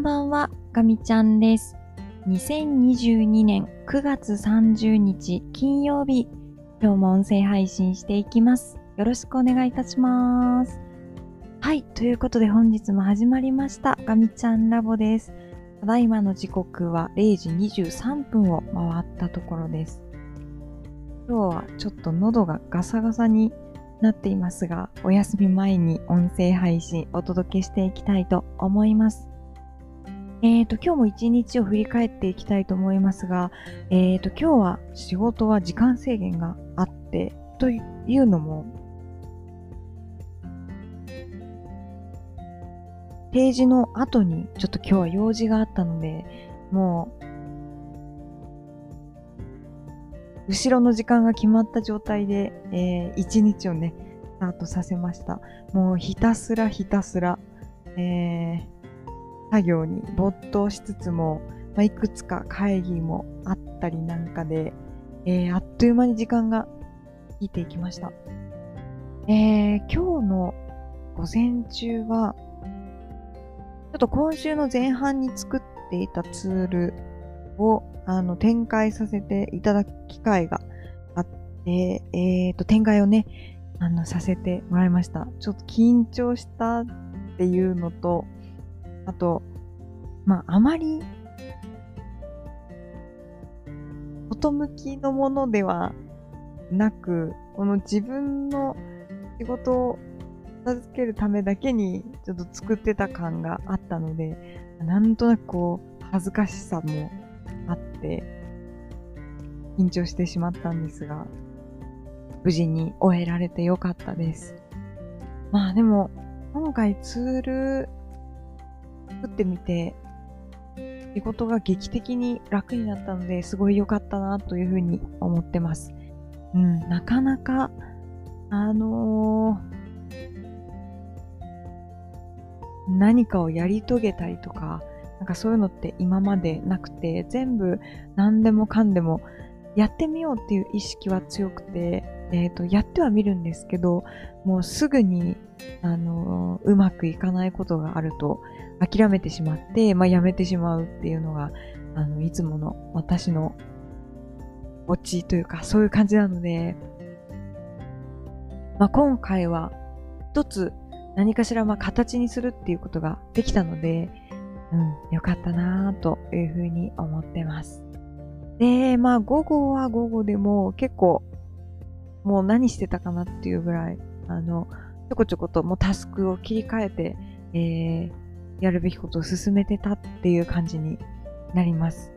んばんは、ガミちゃんです。2022年9月30日金曜日、今日も音声配信していきます。よろしくお願いいたします。はい、ということで本日も始まりました、ガミちゃんラボです。ただいまの時刻は0時23分を回ったところです。今日はちょっと喉がガサガサになっていますが、お休み前に音声配信お届けしていきたいと思います。え、ー、と、今日も一日を振り返っていきたいと思いますが、え、ー、と、今日は仕事は時間制限があって、というのも、ページの後にちょっと今日は用事があったので、もう、後ろの時間が決まった状態で、えー、一日をね、スタートさせました。もうひたすらひたすら、えー、作業に没頭しつつも、まあ、いくつか会議もあったりなんかで、えー、あっという間に時間が過ぎていきました。えー、今日の午前中は、ちょっと今週の前半に作っていたツールをあの展開させていただく機会があって、えっ、ー、と、展開をね、あの、させてもらいました。ちょっと緊張したっていうのと、あと、まあ、あまり、外向きのものではなく、この自分の仕事を片付けるためだけにちょっと作ってた感があったので、なんとなくこう、恥ずかしさもあって、緊張してしまったんですが、無事に終えられてよかったです。まあでも、今回ツール作ってみて、仕事が劇的に楽になったので、すごい良かったなというふうに思ってます。うん、なかなか、あのー、何かをやり遂げたりとか、なんかそういうのって今までなくて、全部何でもかんでもやってみようっていう意識は強くて、えっ、ー、と、やってはみるんですけど、もうすぐに、あの、うまくいかないことがあると、諦めてしまって、まあ、やめてしまうっていうのが、あの、いつもの私のオチというか、そういう感じなので、まあ、今回は一つ何かしらまあ形にするっていうことができたので、うん、よかったなぁというふうに思ってます。で、まあ午後は午後でも結構もう何してたかなっていうぐらい、あの、ちょこちょこともうタスクを切り替えて、えー、やるべきことを進めてたっていう感じになります。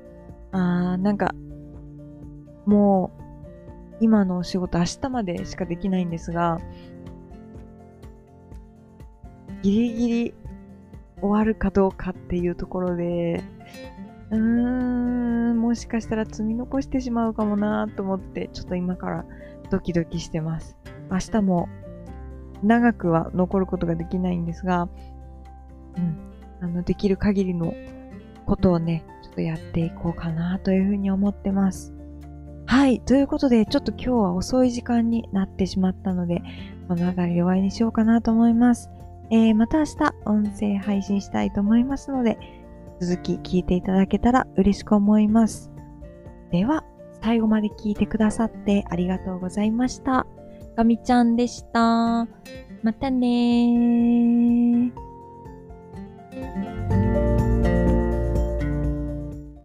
あー、なんか、もう、今のお仕事明日までしかできないんですが、ギリギリ終わるかどうかっていうところで、うーん、もしかしたら積み残してしまうかもなと思って、ちょっと今からドキドキしてます。明日も長くは残ることができないんですが、うん、あの、できる限りのことをね、ちょっとやっていこうかなというふうに思ってます。はい。ということで、ちょっと今日は遅い時間になってしまったので、この辺りで終わりにしようかなと思います。えー、また明日音声配信したいと思いますので、続き聞いていただけたら嬉しく思います。では、最後まで聞いてくださってありがとうございました。ガミちゃんでした。またねー。Thank you.